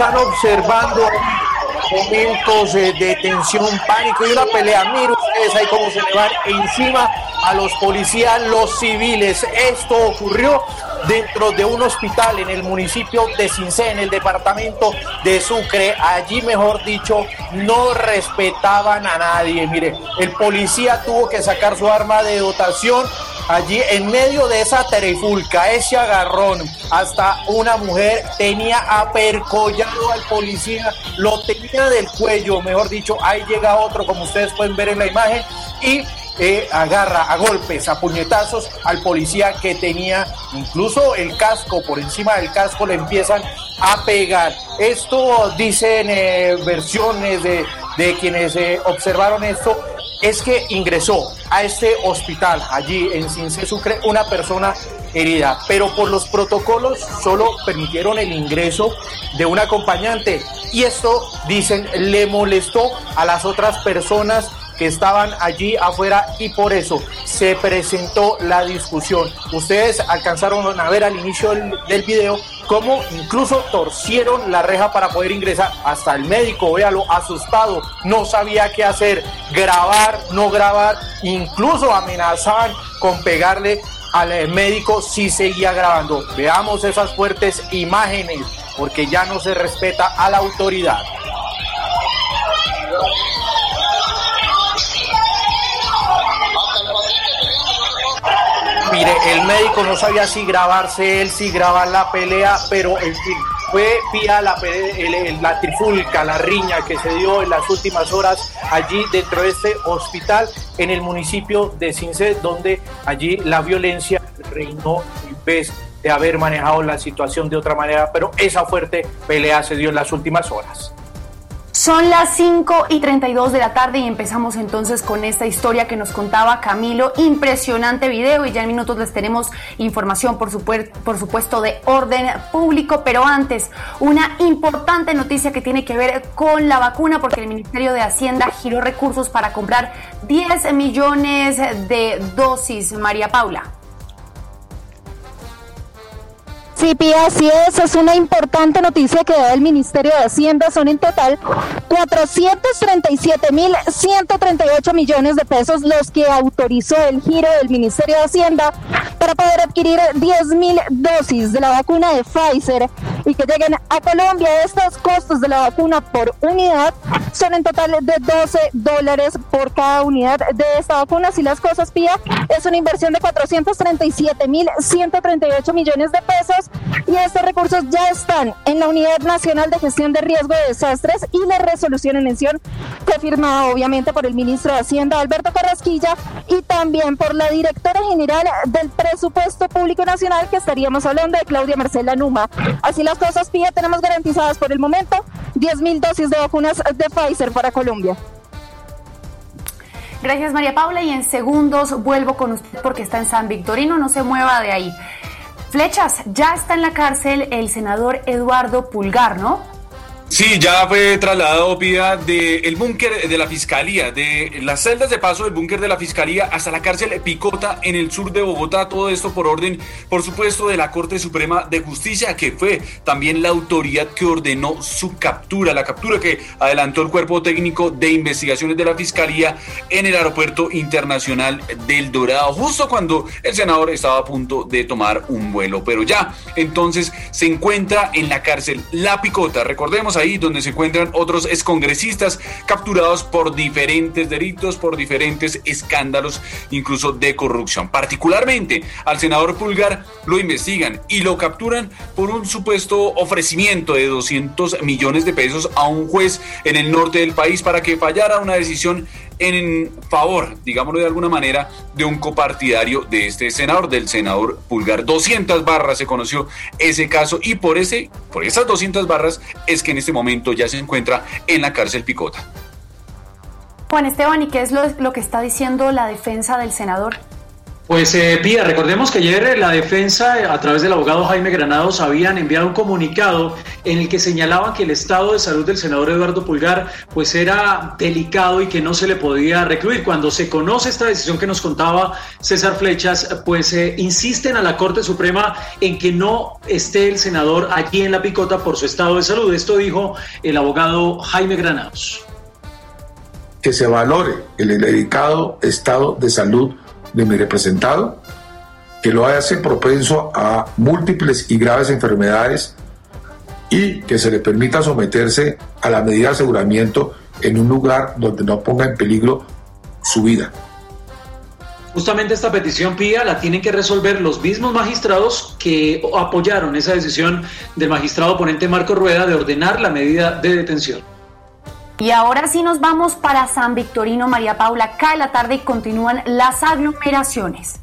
Están observando momentos de, tensión, pánico y una pelea. Miren ustedes ahí cómo se le van encima a los policías, los civiles. Esto ocurrió dentro de un hospital en el municipio de Cincé, en el departamento de Sucre. Allí, mejor dicho, no respetaban a nadie. Mire, el policía tuvo que sacar su arma de dotación allí en medio de esa terifulca, ese agarrón, hasta una mujer tenía apercollado al policía, lo tenía del cuello, mejor dicho, ahí llega otro, como ustedes pueden ver en la imagen, y eh, agarra a golpes, a puñetazos al policía que tenía incluso el casco, por encima del casco le empiezan a pegar. Esto dicen eh, versiones de, de quienes eh, observaron esto, es que ingresó a este hospital allí en Cincé Sucre una persona herida, pero por los protocolos solo permitieron el ingreso de un acompañante y esto, dicen, le molestó a las otras personas que estaban allí afuera y por eso se presentó la discusión. Ustedes alcanzaron a ver al inicio del video cómo incluso torcieron la reja para poder ingresar. Hasta el médico, véalo, asustado, no sabía qué hacer, grabar, no grabar, incluso amenazaban con pegarle al médico si seguía grabando. Veamos esas fuertes imágenes, porque ya no se respeta a la autoridad. Médico no sabía si grabarse él, si grabar la pelea, pero en fin, fue vía la, la trifulca, la riña que se dio en las últimas horas allí dentro de este hospital en el municipio de Cincé, donde allí la violencia reinó en vez de haber manejado la situación de otra manera, pero esa fuerte pelea se dio en las últimas horas. Son las 5 y 32 de la tarde y empezamos entonces con esta historia que nos contaba Camilo. Impresionante video y ya en minutos les tenemos información, por, por supuesto, de orden público. Pero antes, una importante noticia que tiene que ver con la vacuna porque el Ministerio de Hacienda giró recursos para comprar 10 millones de dosis. María Paula. Sí, Pía, así es. Es una importante noticia que da el Ministerio de Hacienda. Son en total 437.138 millones de pesos los que autorizó el giro del Ministerio de Hacienda para poder adquirir 10.000 dosis de la vacuna de Pfizer y que lleguen a Colombia. Estos costos de la vacuna por unidad son en total de 12 dólares por cada unidad de esta vacuna. Si las cosas, Pía, es una inversión de 437.138 millones de pesos y estos recursos ya están en la Unidad Nacional de Gestión de Riesgo de Desastres y la resolución en mención fue firmada obviamente por el ministro de Hacienda Alberto Carrasquilla y también por la directora general del Presupuesto Público Nacional que estaríamos hablando de Claudia Marcela Numa. Así las cosas, PIE, tenemos garantizadas por el momento 10.000 dosis de vacunas de Pfizer para Colombia. Gracias María Paula y en segundos vuelvo con usted porque está en San Victorino, no se mueva de ahí. Flechas, ya está en la cárcel el senador Eduardo Pulgar, ¿no? Sí, ya fue trasladado Pida del búnker de la Fiscalía, de las celdas de paso del búnker de la Fiscalía hasta la cárcel Picota en el sur de Bogotá. Todo esto por orden, por supuesto, de la Corte Suprema de Justicia, que fue también la autoridad que ordenó su captura, la captura que adelantó el cuerpo técnico de investigaciones de la Fiscalía en el aeropuerto internacional del Dorado, justo cuando el senador estaba a punto de tomar un vuelo. Pero ya, entonces se encuentra en la cárcel La Picota. Recordemos ahí donde se encuentran otros excongresistas capturados por diferentes delitos, por diferentes escándalos, incluso de corrupción. Particularmente al senador Pulgar lo investigan y lo capturan por un supuesto ofrecimiento de 200 millones de pesos a un juez en el norte del país para que fallara una decisión en favor, digámoslo de alguna manera, de un copartidario de este senador, del senador Pulgar. 200 barras se conoció ese caso y por, ese, por esas 200 barras es que en este momento ya se encuentra en la cárcel Picota. Juan Esteban, ¿y qué es lo, lo que está diciendo la defensa del senador? Pues eh, Pía, recordemos que ayer eh, la defensa, eh, a través del abogado Jaime Granados, habían enviado un comunicado en el que señalaban que el estado de salud del senador Eduardo Pulgar pues era delicado y que no se le podía recluir. Cuando se conoce esta decisión que nos contaba César Flechas, pues insisten a la Corte Suprema en que no esté el senador allí en la picota por su estado de salud. Esto dijo el abogado Jaime Granados. Que se valore el delicado estado de salud de mi representado, que lo hace propenso a múltiples y graves enfermedades y que se le permita someterse a la medida de aseguramiento en un lugar donde no ponga en peligro su vida. Justamente esta petición PIA la tienen que resolver los mismos magistrados que apoyaron esa decisión del magistrado ponente Marco Rueda de ordenar la medida de detención. Y ahora sí nos vamos para San Victorino, María Paula. Cae la tarde y continúan las aglomeraciones.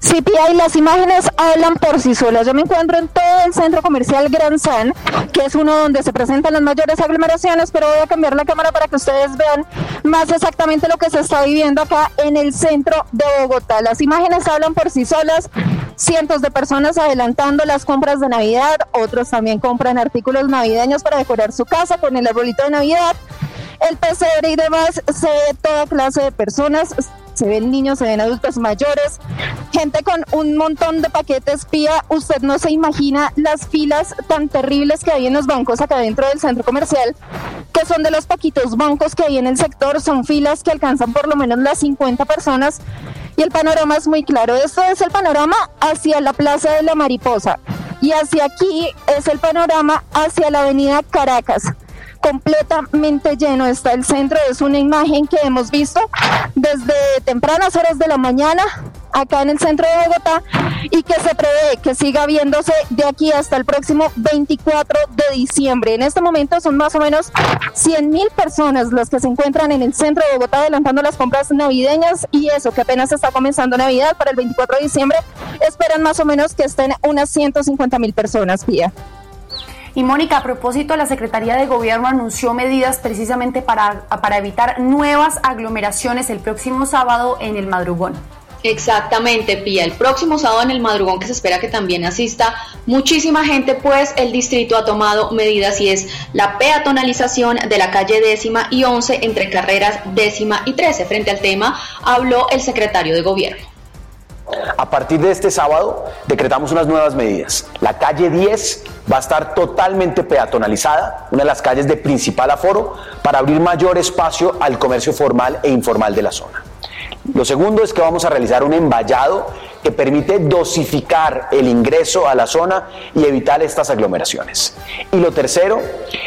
Sí, Pia, y las imágenes hablan por sí solas. Yo me encuentro en todo el centro comercial Gran San, que es uno donde se presentan las mayores aglomeraciones, pero voy a cambiar la cámara para que ustedes vean más exactamente lo que se está viviendo acá en el centro de Bogotá. Las imágenes hablan por sí solas. Cientos de personas adelantando las compras de Navidad, otros también compran artículos navideños para decorar su casa con el arbolito de Navidad. El PCR y demás, se ve toda clase de personas, se ven niños, se ven adultos mayores, gente con un montón de paquetes pía. Usted no se imagina las filas tan terribles que hay en los bancos acá dentro del centro comercial, que son de los poquitos bancos que hay en el sector, son filas que alcanzan por lo menos las 50 personas y el panorama es muy claro. Esto es el panorama hacia la Plaza de la Mariposa y hacia aquí es el panorama hacia la Avenida Caracas completamente lleno está el centro. Es una imagen que hemos visto desde tempranas horas de la mañana acá en el centro de Bogotá y que se prevé que siga viéndose de aquí hasta el próximo 24 de diciembre. En este momento son más o menos 100 mil personas las que se encuentran en el centro de Bogotá adelantando las compras navideñas y eso que apenas está comenzando Navidad para el 24 de diciembre. Esperan más o menos que estén unas 150 mil personas, Pía. Y Mónica, a propósito, la Secretaría de Gobierno anunció medidas precisamente para, para evitar nuevas aglomeraciones el próximo sábado en el madrugón. Exactamente, Pía. El próximo sábado en el madrugón que se espera que también asista muchísima gente, pues el distrito ha tomado medidas y es la peatonalización de la calle décima y once entre carreras décima y trece. Frente al tema habló el secretario de Gobierno. A partir de este sábado decretamos unas nuevas medidas. La calle 10 va a estar totalmente peatonalizada, una de las calles de principal aforo, para abrir mayor espacio al comercio formal e informal de la zona. Lo segundo es que vamos a realizar un emballado que permite dosificar el ingreso a la zona y evitar estas aglomeraciones. Y lo tercero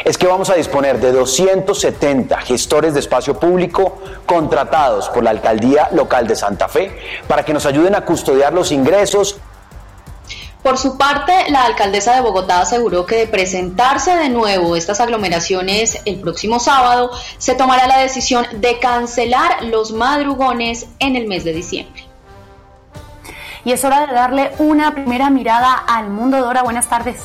es que vamos a disponer de 270 gestores de espacio público contratados por la alcaldía local de Santa Fe para que nos ayuden a custodiar los ingresos por su parte, la alcaldesa de Bogotá aseguró que de presentarse de nuevo estas aglomeraciones el próximo sábado, se tomará la decisión de cancelar los madrugones en el mes de diciembre. Y es hora de darle una primera mirada al mundo. Dora, buenas tardes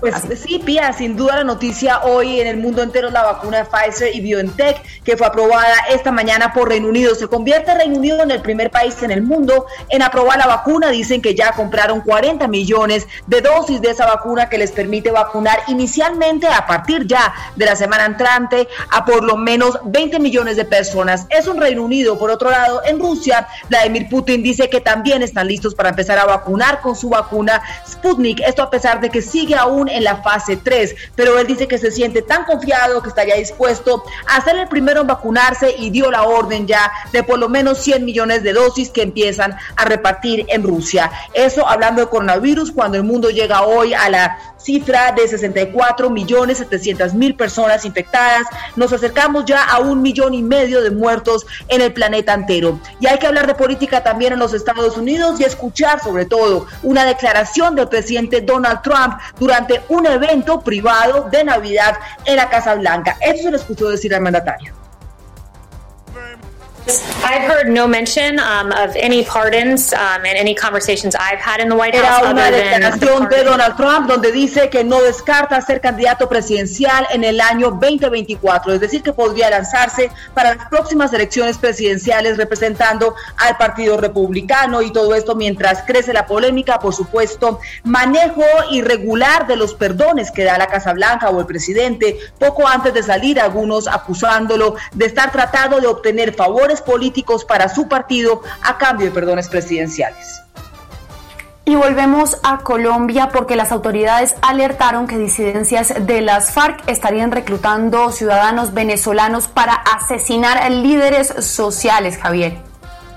pues sí, Pía, sin duda la noticia hoy en el mundo entero es la vacuna de Pfizer y BioNTech, que fue aprobada esta mañana por Reino Unido. Se convierte Reino Unido en el primer país en el mundo en aprobar la vacuna. Dicen que ya compraron 40 millones de dosis de esa vacuna que les permite vacunar inicialmente a partir ya de la semana entrante a por lo menos 20 millones de personas. Es un Reino Unido. Por otro lado, en Rusia, Vladimir Putin dice que también están listos para empezar a vacunar con su vacuna Sputnik. Esto a pesar de que sigue aún en la fase 3, pero él dice que se siente tan confiado que estaría dispuesto a ser el primero en vacunarse y dio la orden ya de por lo menos 100 millones de dosis que empiezan a repartir en Rusia. Eso hablando de coronavirus, cuando el mundo llega hoy a la cifra de 64 millones 700 mil personas infectadas, nos acercamos ya a un millón y medio de muertos en el planeta entero. Y hay que hablar de política también en los Estados Unidos y escuchar sobre todo una declaración del presidente Donald Trump durante un evento privado de Navidad en la Casa Blanca. Eso se lo escuchó decir al mandatario. Era una declaración de Donald Trump donde dice que no descarta ser candidato presidencial en el año 2024, es decir, que podría lanzarse para las próximas elecciones presidenciales representando al Partido Republicano y todo esto mientras crece la polémica, por supuesto, manejo irregular de los perdones que da la Casa Blanca o el presidente poco antes de salir, algunos acusándolo de estar tratando de obtener favores políticos para su partido a cambio de perdones presidenciales. Y volvemos a Colombia porque las autoridades alertaron que disidencias de las FARC estarían reclutando ciudadanos venezolanos para asesinar a líderes sociales, Javier.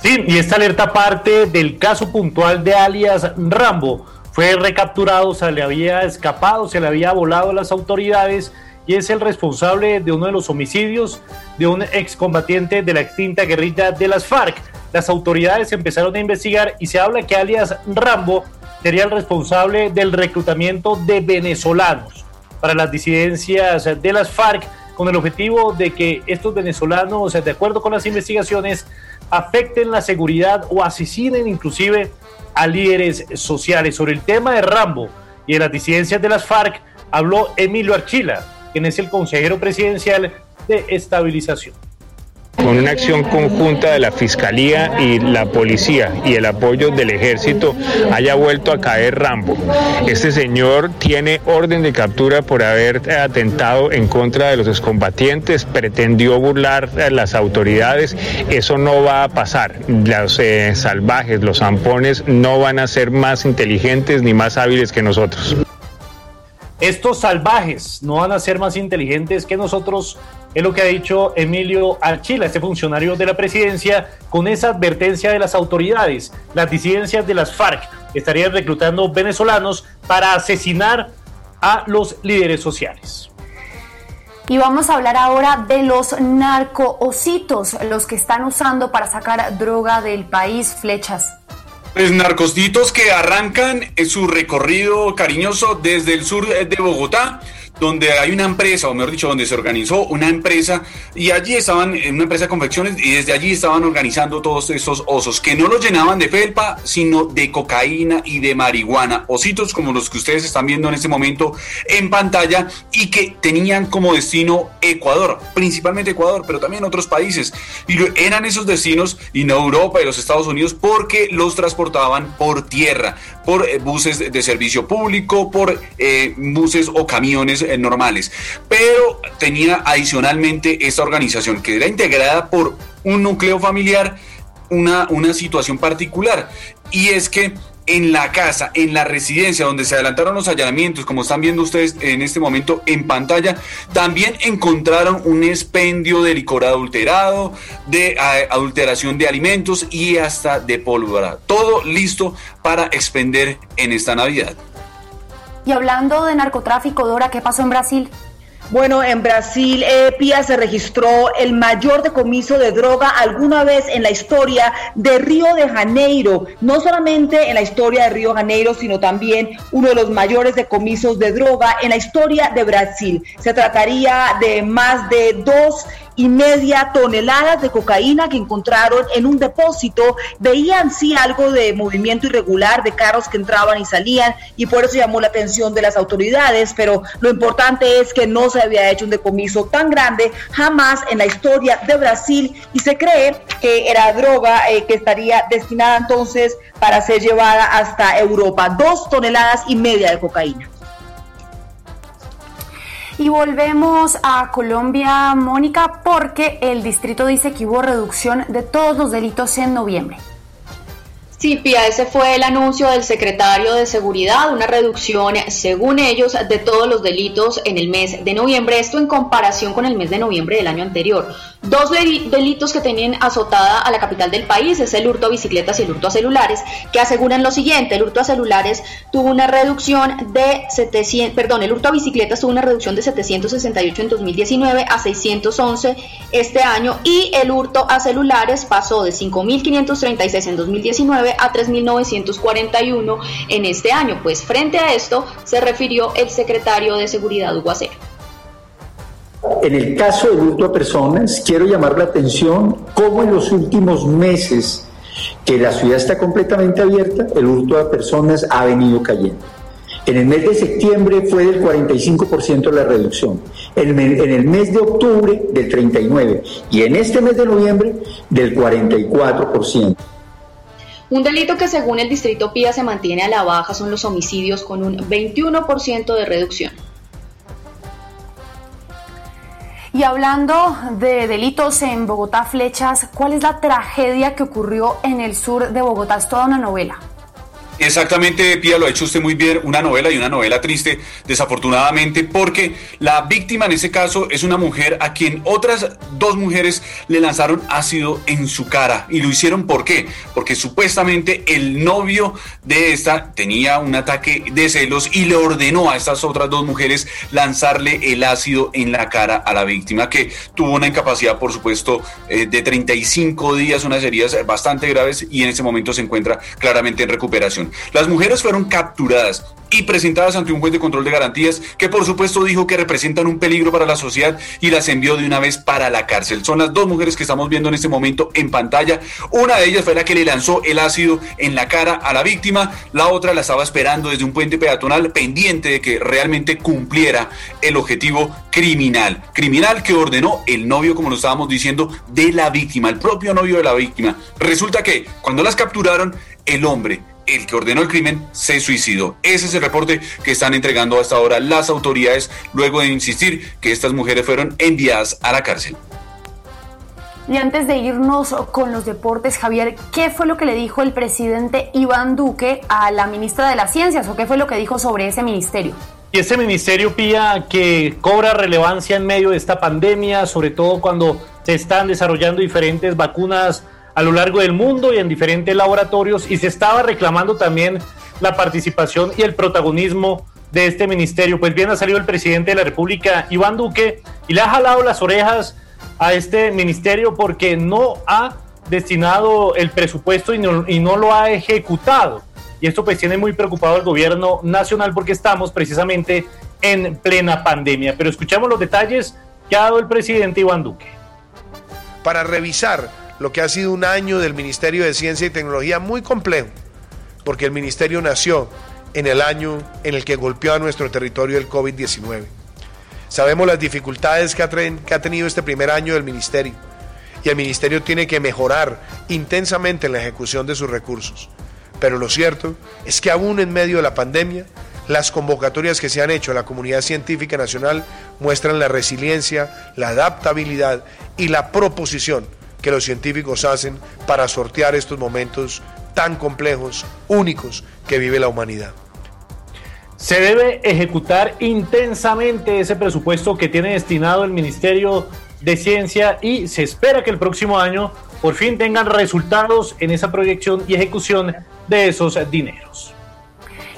Sí, y esta alerta parte del caso puntual de alias Rambo. Fue recapturado, se le había escapado, se le había volado a las autoridades y es el responsable de uno de los homicidios de un excombatiente de la extinta guerrilla de las FARC. Las autoridades empezaron a investigar y se habla que alias Rambo sería el responsable del reclutamiento de venezolanos para las disidencias de las FARC con el objetivo de que estos venezolanos, de acuerdo con las investigaciones, afecten la seguridad o asesinen inclusive a líderes sociales. Sobre el tema de Rambo y de las disidencias de las FARC habló Emilio Archila, quien es el consejero presidencial de estabilización con una acción conjunta de la Fiscalía y la Policía y el apoyo del Ejército haya vuelto a caer Rambo. Este señor tiene orden de captura por haber atentado en contra de los excombatientes, pretendió burlar a las autoridades, eso no va a pasar. Los eh, salvajes, los zampones no van a ser más inteligentes ni más hábiles que nosotros. Estos salvajes no van a ser más inteligentes que nosotros, es lo que ha dicho Emilio Archila, este funcionario de la presidencia, con esa advertencia de las autoridades. Las disidencias de las FARC estarían reclutando venezolanos para asesinar a los líderes sociales. Y vamos a hablar ahora de los narcoocitos, los que están usando para sacar droga del país, flechas. Pues narcositos que arrancan su recorrido cariñoso desde el sur de Bogotá donde hay una empresa, o mejor dicho, donde se organizó una empresa y allí estaban, en una empresa de confecciones, y desde allí estaban organizando todos estos osos, que no los llenaban de felpa, sino de cocaína y de marihuana. Ositos como los que ustedes están viendo en este momento en pantalla y que tenían como destino Ecuador, principalmente Ecuador, pero también otros países. Y eran esos destinos y no Europa y los Estados Unidos porque los transportaban por tierra, por eh, buses de servicio público, por eh, buses o camiones eh, normales. Pero tenía adicionalmente esta organización que era integrada por un núcleo familiar, una, una situación particular. Y es que en la casa, en la residencia donde se adelantaron los allanamientos, como están viendo ustedes en este momento en pantalla, también encontraron un expendio de licor adulterado, de adulteración de alimentos y hasta de pólvora. Todo listo para expender en esta Navidad. Y hablando de narcotráfico, Dora, ¿qué pasó en Brasil? Bueno, en Brasil, Pía se registró el mayor decomiso de droga alguna vez en la historia de Río de Janeiro. No solamente en la historia de Río de Janeiro, sino también uno de los mayores decomisos de droga en la historia de Brasil. Se trataría de más de dos y media toneladas de cocaína que encontraron en un depósito. Veían sí algo de movimiento irregular de carros que entraban y salían y por eso llamó la atención de las autoridades, pero lo importante es que no se había hecho un decomiso tan grande jamás en la historia de Brasil y se cree que era droga eh, que estaría destinada entonces para ser llevada hasta Europa. Dos toneladas y media de cocaína. Y volvemos a Colombia, Mónica, porque el distrito dice que hubo reducción de todos los delitos en noviembre. Sí, Pia, ese fue el anuncio del secretario de Seguridad, una reducción, según ellos, de todos los delitos en el mes de noviembre, esto en comparación con el mes de noviembre del año anterior. Dos delitos que tenían azotada a la capital del país es el hurto a bicicletas y el hurto a celulares, que aseguran lo siguiente, el hurto a celulares tuvo una reducción de 700, perdón, el hurto a bicicletas tuvo una reducción de 768 en 2019 a 611 este año y el hurto a celulares pasó de 5.536 en 2019 a 3.941 en este año. Pues frente a esto se refirió el secretario de Seguridad Hugo En el caso del hurto a personas, quiero llamar la atención cómo en los últimos meses que la ciudad está completamente abierta, el hurto a personas ha venido cayendo. En el mes de septiembre fue del 45% la reducción, en el mes de octubre del 39% y en este mes de noviembre del 44%. Un delito que según el Distrito Pía se mantiene a la baja son los homicidios con un 21% de reducción. Y hablando de delitos en Bogotá, Flechas, ¿cuál es la tragedia que ocurrió en el sur de Bogotá? Es toda una novela. Exactamente, Pía, lo ha hecho usted muy bien, una novela y una novela triste, desafortunadamente, porque la víctima en ese caso es una mujer a quien otras dos mujeres le lanzaron ácido en su cara. ¿Y lo hicieron por qué? Porque supuestamente el novio de esta tenía un ataque de celos y le ordenó a estas otras dos mujeres lanzarle el ácido en la cara a la víctima, que tuvo una incapacidad, por supuesto, eh, de 35 días, unas heridas bastante graves y en ese momento se encuentra claramente en recuperación. Las mujeres fueron capturadas y presentadas ante un juez de control de garantías que por supuesto dijo que representan un peligro para la sociedad y las envió de una vez para la cárcel. Son las dos mujeres que estamos viendo en este momento en pantalla. Una de ellas fue la que le lanzó el ácido en la cara a la víctima, la otra la estaba esperando desde un puente peatonal pendiente de que realmente cumpliera el objetivo criminal. Criminal que ordenó el novio, como lo estábamos diciendo, de la víctima, el propio novio de la víctima. Resulta que cuando las capturaron, el hombre el que ordenó el crimen se suicidó. Ese es el reporte que están entregando hasta ahora las autoridades luego de insistir que estas mujeres fueron enviadas a la cárcel. Y antes de irnos con los deportes, Javier, ¿qué fue lo que le dijo el presidente Iván Duque a la ministra de las Ciencias o qué fue lo que dijo sobre ese ministerio? Y ese ministerio, Pía, que cobra relevancia en medio de esta pandemia, sobre todo cuando se están desarrollando diferentes vacunas a lo largo del mundo y en diferentes laboratorios y se estaba reclamando también la participación y el protagonismo de este ministerio. Pues bien, ha salido el presidente de la República, Iván Duque, y le ha jalado las orejas a este ministerio porque no ha destinado el presupuesto y no, lo ha ejecutado. Y esto pues tiene muy preocupado al gobierno nacional porque estamos precisamente en plena pandemia. Pero escuchamos los detalles que ha dado el presidente Iván Duque. Para revisar lo que ha sido un año del Ministerio de Ciencia y Tecnología muy complejo, porque el ministerio nació en el año en el que golpeó a nuestro territorio el COVID-19. Sabemos las dificultades que ha, tenido este primer año del ministerio y el ministerio tiene que mejorar intensamente en la ejecución de sus recursos. Pero lo cierto es que aún en medio de la pandemia, las convocatorias que se han hecho a la comunidad científica nacional muestran la resiliencia, la adaptabilidad y la proposición que los científicos hacen para sortear estos momentos tan complejos, únicos que vive la humanidad. Se debe ejecutar intensamente ese presupuesto que tiene destinado el Ministerio de Ciencia y se espera que el próximo año por fin tengan resultados en esa proyección y ejecución de esos dineros.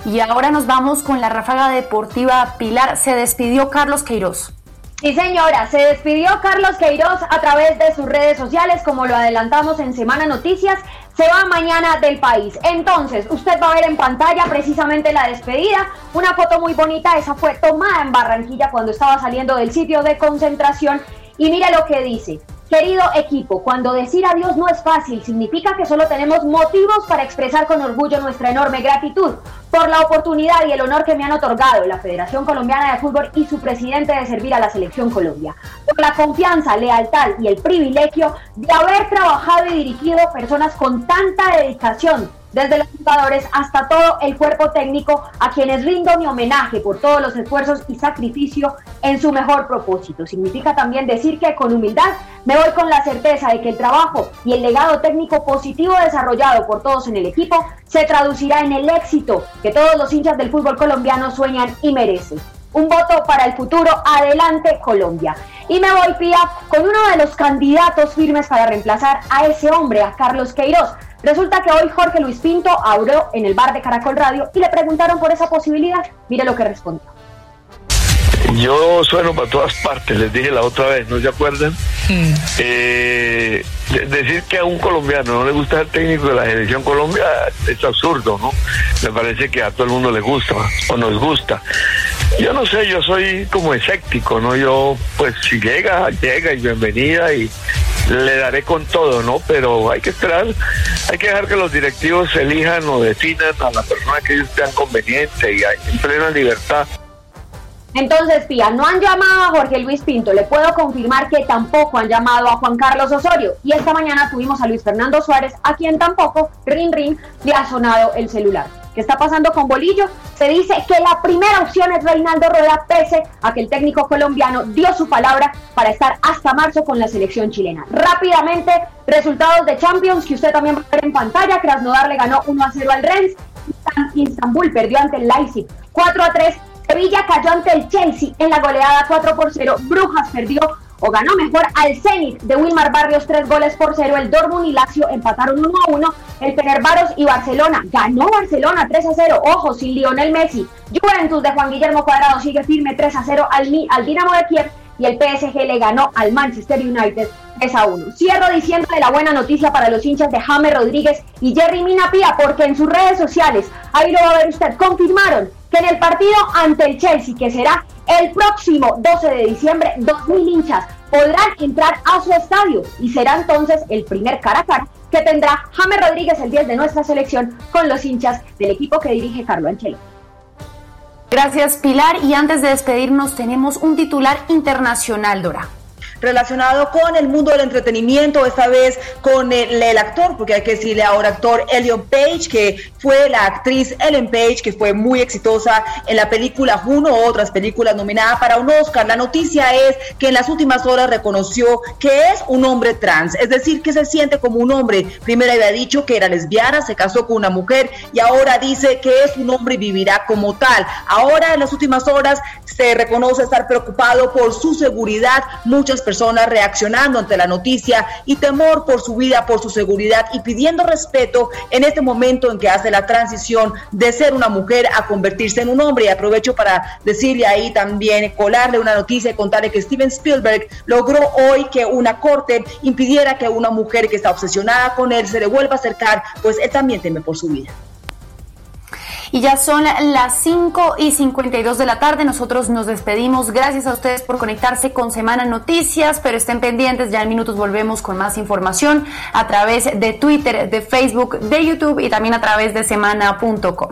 Y ahora nos vamos con la ráfaga deportiva Pilar. Se despidió Carlos Queiroz. Sí, señora, se despidió Carlos Queiroz a través de sus redes sociales, como lo adelantamos en Semana Noticias, se va mañana del país. Entonces, usted va a ver en pantalla precisamente la despedida, una foto muy bonita, esa fue tomada en Barranquilla cuando estaba saliendo del sitio de concentración y mire lo que dice. Querido equipo, cuando decir adiós no es fácil, significa que solo tenemos motivos para expresar con orgullo nuestra enorme gratitud por la oportunidad y el honor que me han otorgado la Federación Colombiana de Fútbol y su presidente de servir a la Selección Colombia, por la confianza, lealtad y el privilegio de haber trabajado y dirigido personas con tanta dedicación desde los jugadores hasta todo el cuerpo técnico, a quienes rindo mi homenaje por todos los esfuerzos y sacrificio en su mejor propósito. Significa también decir que con humildad me voy con la certeza de que el trabajo y el legado técnico positivo desarrollado por todos en el equipo se traducirá en el éxito que todos los hinchas del fútbol colombiano sueñan y merecen. Un voto para el futuro. Adelante Colombia. Y me voy, Pía, con uno de los candidatos firmes para reemplazar a ese hombre, a Carlos Queiroz, Resulta que hoy Jorge Luis Pinto abrió en el bar de Caracol Radio y le preguntaron por esa posibilidad. Mire lo que respondió. Yo sueno para todas partes, les dije la otra vez, ¿no se acuerdan? Mm. Eh, decir que a un colombiano no le gusta el técnico de la selección Colombia es absurdo, ¿no? Me parece que a todo el mundo le gusta o nos gusta. Yo no sé, yo soy como escéptico, ¿no? Yo, pues si llega, llega y bienvenida y le daré con todo, ¿no? Pero hay que esperar, hay que dejar que los directivos elijan o definan a la persona que ellos sean conveniente y en plena libertad. Entonces, Pía, no han llamado a Jorge Luis Pinto. Le puedo confirmar que tampoco han llamado a Juan Carlos Osorio. Y esta mañana tuvimos a Luis Fernando Suárez, a quien tampoco, rin rin, le ha sonado el celular. ¿Qué está pasando con Bolillo? Se dice que la primera opción es Reinaldo Rueda, pese a que el técnico colombiano dio su palabra para estar hasta marzo con la selección chilena. Rápidamente, resultados de Champions que usted también va a ver en pantalla. Krasnodar le ganó 1 a 0 al Rennes. Istanbul perdió ante el Leipzig 4 a 3 Sevilla cayó ante el Chelsea en la goleada 4 por 0. Brujas perdió o ganó mejor al Zenit de Wilmar Barrios 3 goles por 0. El Dortmund y Lazio empataron 1 a 1. El Fenerbahce y Barcelona ganó Barcelona 3 a 0. Ojo, sin Lionel Messi. Juventus de Juan Guillermo Cuadrado sigue firme 3 a 0 al, al Dinamo de Kiev y el PSG le ganó al Manchester United 3 a 1. Cierro diciendo de la buena noticia para los hinchas de James Rodríguez y Jerry Minapia, porque en sus redes sociales, ahí lo va a ver usted, confirmaron que en el partido ante el Chelsea, que será el próximo 12 de diciembre, 2.000 hinchas podrán entrar a su estadio y será entonces el primer cara a cara que tendrá James Rodríguez el 10 de nuestra selección con los hinchas del equipo que dirige Carlo Ancelotti. Gracias Pilar y antes de despedirnos tenemos un titular internacional, Dora relacionado con el mundo del entretenimiento, esta vez con el, actor, porque hay que decirle ahora actor Elliot Page, que fue la actriz Ellen Page, que fue muy exitosa en la película Juno, otras películas nominadas para un Oscar. La noticia es que en las últimas horas reconoció que es un hombre trans, es decir, que se siente como un hombre. Primero había dicho que era lesbiana, se casó con una mujer y ahora dice que es un hombre y vivirá como tal. Ahora en las últimas horas se reconoce estar preocupado por su seguridad. Muchas personas reaccionando ante la noticia y temor por su vida, por su seguridad y pidiendo respeto en este momento en que hace la transición de ser una mujer a convertirse en un hombre. Y aprovecho para decirle ahí también, colarle una noticia y contarle que Steven Spielberg logró hoy que una corte impidiera que una mujer que está obsesionada con él se le vuelva a acercar, pues él también teme por su vida. Y ya son las 5 y 52 de la tarde. Nosotros nos despedimos. Gracias a ustedes por conectarse con Semana Noticias, pero estén pendientes. Ya en minutos volvemos con más información a través de Twitter, de Facebook, de YouTube y también a través de semana.com.